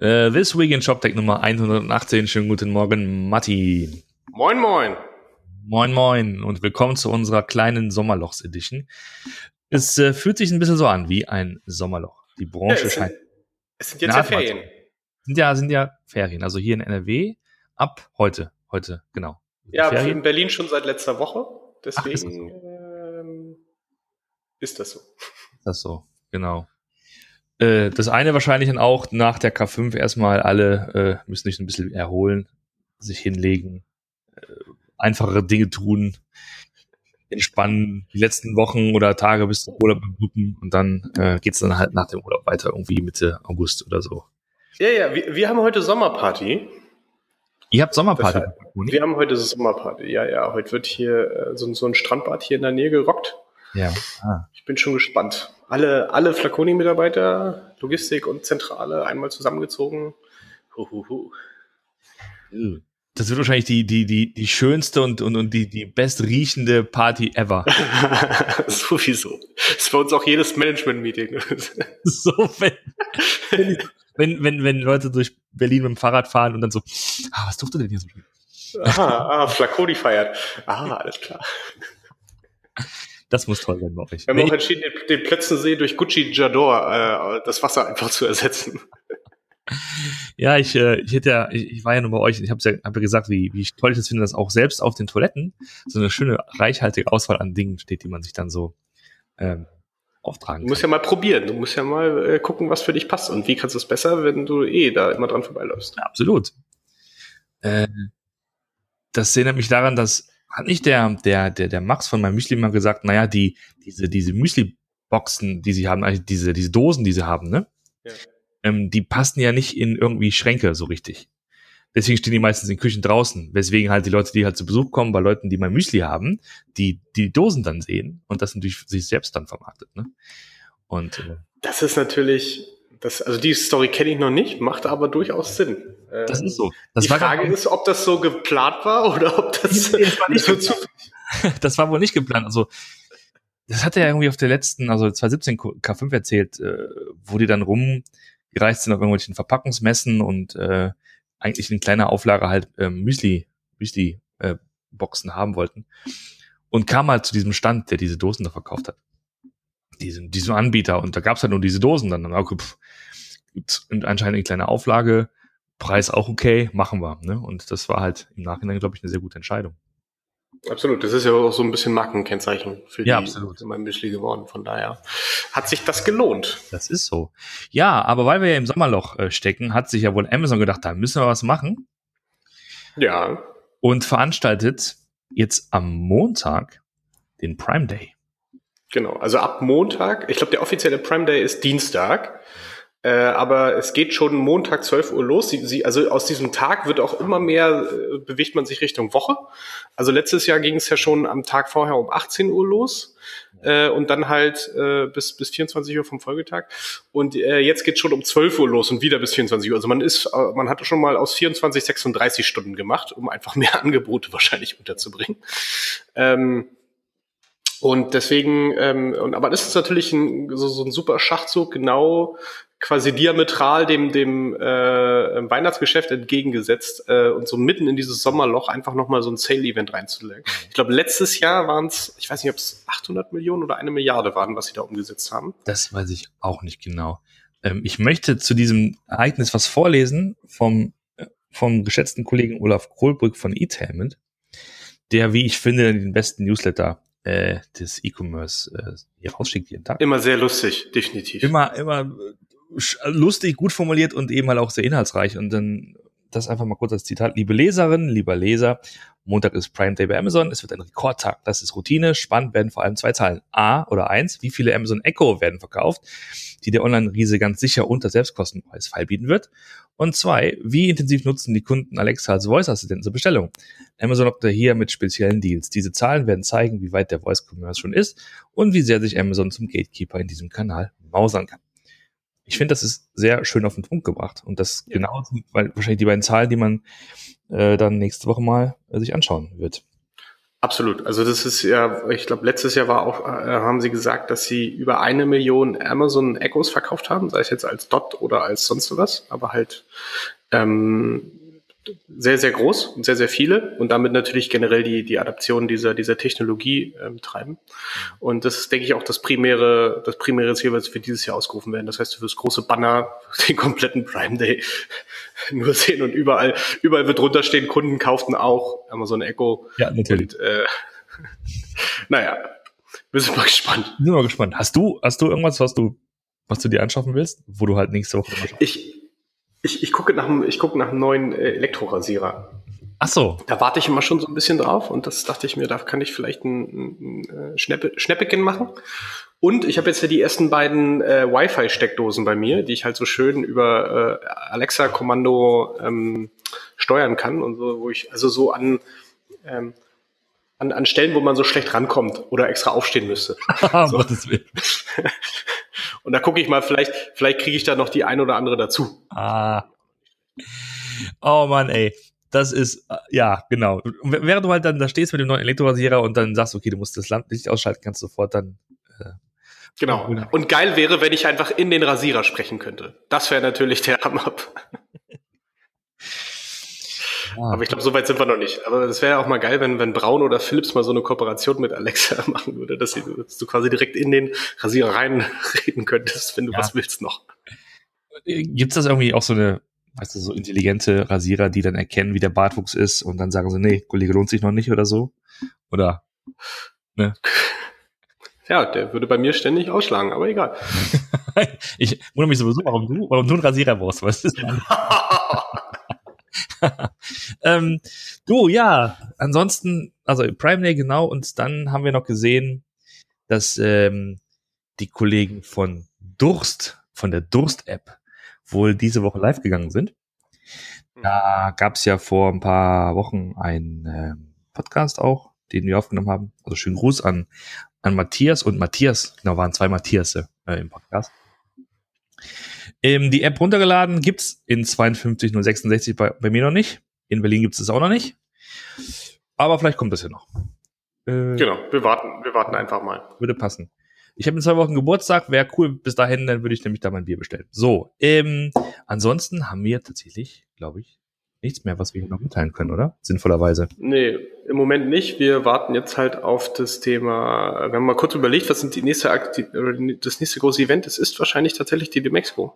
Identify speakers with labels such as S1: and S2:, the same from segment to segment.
S1: Äh, this Week in ShopTech Nummer 118. Schönen guten Morgen, Matti.
S2: Moin, moin.
S1: Moin, moin und willkommen zu unserer kleinen Sommerlochs-Edition. Es äh, fühlt sich ein bisschen so an wie ein Sommerloch. Die Branche
S2: Ja, es,
S1: scheint.
S2: sind, es sind jetzt ja Ferien.
S1: Sind ja, sind ja Ferien. Also hier in NRW ab heute. Heute, genau.
S2: Ja,
S1: Ferien.
S2: in Berlin schon seit letzter Woche.
S1: Ach, ist das
S2: Deswegen ähm, ist das so.
S1: Ist das so, genau. Äh, das eine wahrscheinlich dann auch nach der K5 erstmal alle äh, müssen sich ein bisschen erholen, sich hinlegen, äh, einfachere Dinge tun, entspannen, die letzten Wochen oder Tage bis zum Urlaub beglücken und dann äh, geht's dann halt nach dem Urlaub weiter, irgendwie Mitte August oder so.
S2: Ja, ja, wir, wir haben heute Sommerparty.
S1: Ihr habt Sommerparty.
S2: Deshalb- Wir haben heute Sommerparty. Ja, ja, heute wird hier äh, so, so ein Strandbad hier in der Nähe gerockt.
S1: Ja. Ah.
S2: Ich bin schon gespannt. Alle, alle Flaconi-Mitarbeiter, Logistik und Zentrale einmal zusammengezogen. Huhuhu.
S1: Das wird wahrscheinlich die, die, die, die schönste und, und, und die, die bestriechende Party ever.
S2: Sowieso. Das ist bei uns auch jedes Management-Meeting.
S1: so, wenn, wenn, wenn, wenn, Leute durch Berlin mit dem Fahrrad fahren und dann so, ah, was durfte denn hier so schön?
S2: Aha, ah, Flaconi feiert. Ah, alles klar.
S1: Das muss toll sein bei euch.
S2: Wir haben
S1: Nee,
S2: auch entschieden, den, den Plötzensee durch Gucci Jador äh, das Wasser einfach zu ersetzen.
S1: ja, ich, äh, ich hätte ja, ich, ich war ja nur bei euch, ich habe ja, hab ja gesagt, wie, wie toll ich das finde, dass auch selbst auf den Toiletten so eine schöne, reichhaltige Auswahl an Dingen steht, die man sich dann so ähm, auftragen
S2: Du
S1: kann.
S2: musst ja mal probieren. Du musst ja mal äh, gucken, was für dich passt. Und wie kannst du es besser, wenn du eh da immer dran vorbeiläufst.
S1: Ja, absolut. Äh, das erinnert mich daran, dass hat nicht der, der, der, der Max von meinem Müsli mal gesagt, naja, die, diese, diese Müsli-Boxen, die sie haben, also diese, diese Dosen, die sie haben, ne?
S2: Ja.
S1: Ähm, die passen ja nicht in irgendwie Schränke so richtig. Deswegen stehen die meistens in Küchen draußen, weswegen halt die Leute, die halt zu Besuch kommen, bei Leuten, die mein Müsli haben, die die Dosen dann sehen und das natürlich sich selbst dann vermarktet, ne? Und äh,
S2: Das ist natürlich, das, also die Story kenne ich noch nicht, macht aber durchaus Sinn. Äh,
S1: das ist so. Das
S2: die Frage ist, ob das so geplant war oder ob das
S1: das war nicht
S2: so
S1: das war wohl nicht geplant. Also, das hat er ja irgendwie auf der letzten, also 2017 K5 erzählt, äh, wo die dann rumgereist sind auf irgendwelchen Verpackungsmessen und äh, eigentlich in kleiner Auflage halt ähm, Müsli, Müsli äh, Boxen haben wollten. Und kam halt zu diesem Stand, der diese Dosen da verkauft hat. Diesem, diesem Anbieter. Und da gab's halt nur diese Dosen dann. Und okay, pff, gibt's anscheinend eine kleine Auflage, Preis auch okay, machen wir. Ne? Und das war halt im Nachhinein, glaube ich, eine sehr gute Entscheidung.
S2: Absolut, das ist ja auch so ein bisschen Markenkennzeichen für
S1: Ja,
S2: die
S1: absolut.
S2: mein Müsli geworden. Von daher hat sich das gelohnt.
S1: Das ist so. Ja, aber weil wir ja im Sommerloch äh, stecken, hat sich ja wohl Amazon gedacht, da müssen wir was machen
S2: Ja,
S1: und veranstaltet jetzt am Montag den Prime Day.
S2: Genau. Also ab Montag, ich glaube, der offizielle Prime Day ist Dienstag. Äh, aber es geht schon Montag 12 Uhr los. Sie, sie, also aus diesem Tag wird auch immer mehr, äh, bewegt man sich Richtung Woche. Also letztes Jahr ging es ja schon am Tag vorher um 18 Uhr los. Äh, und dann halt äh, bis, bis 24 Uhr vom Folgetag. Und äh, jetzt geht schon um 12 Uhr los und wieder bis 24 Uhr. Also man ist, äh, man hatte schon mal aus 24 36 Stunden gemacht, um einfach mehr Angebote wahrscheinlich unterzubringen. Ähm, und deswegen, ähm, und, aber das ist natürlich ein, so, so ein super Schachzug, genau quasi diametral dem, dem äh, Weihnachtsgeschäft entgegengesetzt äh, und so mitten in dieses Sommerloch einfach nochmal so ein Sale-Event reinzulegen. Ich glaube, letztes Jahr waren es, ich weiß nicht, ob es 800 Millionen oder eine Milliarde waren, was sie da umgesetzt haben.
S1: Das weiß ich auch nicht genau. Ähm, ich möchte zu diesem Ereignis was vorlesen vom, äh, vom geschätzten Kollegen Olaf Kohlbrück von eTainment, der, wie ich finde, den besten Newsletter äh, des E-Commerce äh, hier rausschickt jeden Tag.
S2: Immer sehr lustig, definitiv.
S1: immer, immer äh, lustig, gut formuliert und eben halt auch sehr inhaltsreich. Und dann das einfach mal kurz als Zitat. Liebe Leserinnen, lieber Leser, Montag ist Prime Day bei Amazon. Es wird ein Rekordtag. Das ist Routine. Spannend werden vor allem zwei Zahlen. A oder eins, wie viele Amazon Echo werden verkauft, die der Online-Riese ganz sicher unter Selbstkostenpreis feilbieten wird. Und zwei, wie intensiv nutzen die Kunden Alexa als Voice-Assistenten zur Bestellung? Amazon lockt hier mit speziellen Deals. Diese Zahlen werden zeigen, wie weit der Voice-Commerce schon ist und wie sehr sich Amazon zum Gatekeeper in diesem Kanal mausern kann. Ich finde, das ist sehr schön auf den Punkt gebracht. Und das
S2: Ja.
S1: genau sind weil wahrscheinlich die beiden Zahlen, die man äh, dann nächste Woche mal äh, sich anschauen wird.
S2: Absolut. Also das ist ja, ich glaube, letztes Jahr war auch, äh, haben sie gesagt, dass sie über eine Million Amazon Echos verkauft haben, sei es jetzt als Dot oder als sonst was, aber halt ähm, sehr, sehr groß und sehr, sehr viele und damit natürlich generell die, die Adaption dieser, dieser Technologie ähm, treiben. Und das ist, denke ich, auch das primäre, das primäre Ziel, was wir dieses Jahr ausgerufen werden. Das heißt, du wirst große Banner den kompletten Prime Day nur sehen und überall, überall wird drunter stehen, Kunden kauften auch Amazon Echo.
S1: Ja, natürlich. Und, äh,
S2: naja, wir sind mal gespannt.
S1: Sind mal gespannt. Hast du, hast du irgendwas, was du, was du dir anschaffen willst, wo du halt nächste Woche
S2: mal Ich, ich, ich gucke nach, ich gucke nach einem neuen äh, Elektrorasierer.
S1: Ach so.
S2: Da warte ich immer schon so ein bisschen drauf und das dachte ich mir, da kann ich vielleicht ein, ein, ein äh, Schneppe, Schnäppchen machen. Und ich habe jetzt ja die ersten beiden äh, Wi-Fi-Steckdosen bei mir, die ich halt so schön über äh, Alexa-Kommando ähm, steuern kann und so, wo ich also so an, ähm, an, an Stellen, wo man so schlecht rankommt oder extra aufstehen müsste. so. Und da gucke ich mal, vielleicht, vielleicht kriege ich da noch die ein oder andere dazu.
S1: Ah. Oh Mann, ey. Das ist, äh, ja, genau. Während du halt dann da stehst mit dem neuen Elektrorasierer und dann sagst, okay, du musst das Licht ausschalten, kannst du sofort dann.
S2: Äh, genau. Und geil wäre, wenn ich einfach in den Rasierer sprechen könnte. Das wäre natürlich der Hammer. Ah, aber ich glaube, so weit sind wir noch nicht. Aber es wäre ja auch mal geil, wenn, wenn Braun oder Philips mal so eine Kooperation mit Alexa machen würde, dass, sie, dass du quasi direkt in den Rasierer reinreden könntest, wenn du ja. was willst noch.
S1: Gibt es das irgendwie auch so eine, weißt du, so intelligente Rasierer, die dann erkennen, wie der Bartwuchs ist und dann sagen sie, nee, Kollege lohnt sich noch nicht oder so? Oder,
S2: ne? Ja, der würde bei mir ständig ausschlagen, aber egal.
S1: ich wundere mich sowieso, warum du, warum du einen Rasierer brauchst, weißt du? ähm, du, ja, ansonsten, also Prime Day genau, und dann haben wir noch gesehen, dass ähm, die Kollegen von Durst, von der Durst-App, wohl diese Woche live gegangen sind. Da gab es ja vor ein paar Wochen einen äh, Podcast auch, den wir aufgenommen haben. Also schönen Gruß an, an Matthias und Matthias, genau, waren zwei Matthias äh, im Podcast. Ähm, die App runtergeladen gibt's in 52066 bei, bei mir noch nicht. In Berlin gibt's es auch noch nicht. Aber vielleicht kommt das ja noch.
S2: Äh, genau, wir warten, wir warten einfach mal.
S1: Würde passen. Ich habe in zwei Wochen Geburtstag, wäre cool bis dahin, dann würde ich nämlich da mein Bier bestellen. So, ähm, ansonsten haben wir tatsächlich, glaube ich, nichts mehr, was wir hier noch mitteilen können, oder? Sinnvollerweise.
S2: Nee, im Moment nicht. Wir warten jetzt halt auf das Thema, wir haben mal kurz überlegt, was sind die nächste Akti das nächste große Event? Es ist wahrscheinlich tatsächlich die Demexco.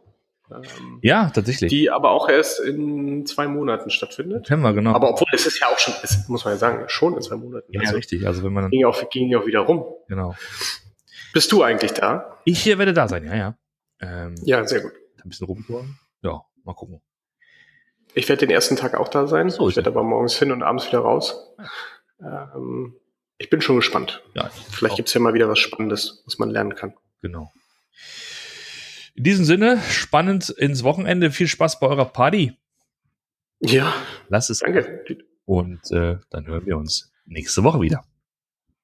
S1: Ähm, ja, tatsächlich.
S2: Die aber auch erst in zwei Monaten stattfindet.
S1: September, genau.
S2: Aber obwohl, es ist ja auch schon, es muss man ja sagen, schon in zwei Monaten.
S1: Ja, also, richtig. Also wenn man
S2: ging ja auch, ging ja auch wieder rum.
S1: Genau.
S2: Bist du eigentlich da?
S1: Ich hier werde da sein, ja, ja.
S2: Ähm, ja, sehr gut.
S1: Ein bisschen rumtouren. Ja, mal gucken.
S2: Ich werde den ersten Tag auch da sein. So, ich werde aber morgens hin und abends wieder raus. Ähm, ich bin schon gespannt. Ja, Vielleicht gibt es ja mal wieder was Spannendes, was man lernen kann.
S1: Genau. In diesem Sinne, spannend ins Wochenende. Viel Spaß bei eurer Party.
S2: Ja.
S1: Lass es.
S2: Danke.
S1: Und äh, dann hören wir uns nächste Woche wieder.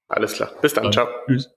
S2: Alles klar. Bis dann. dann. Ciao. Tschüss.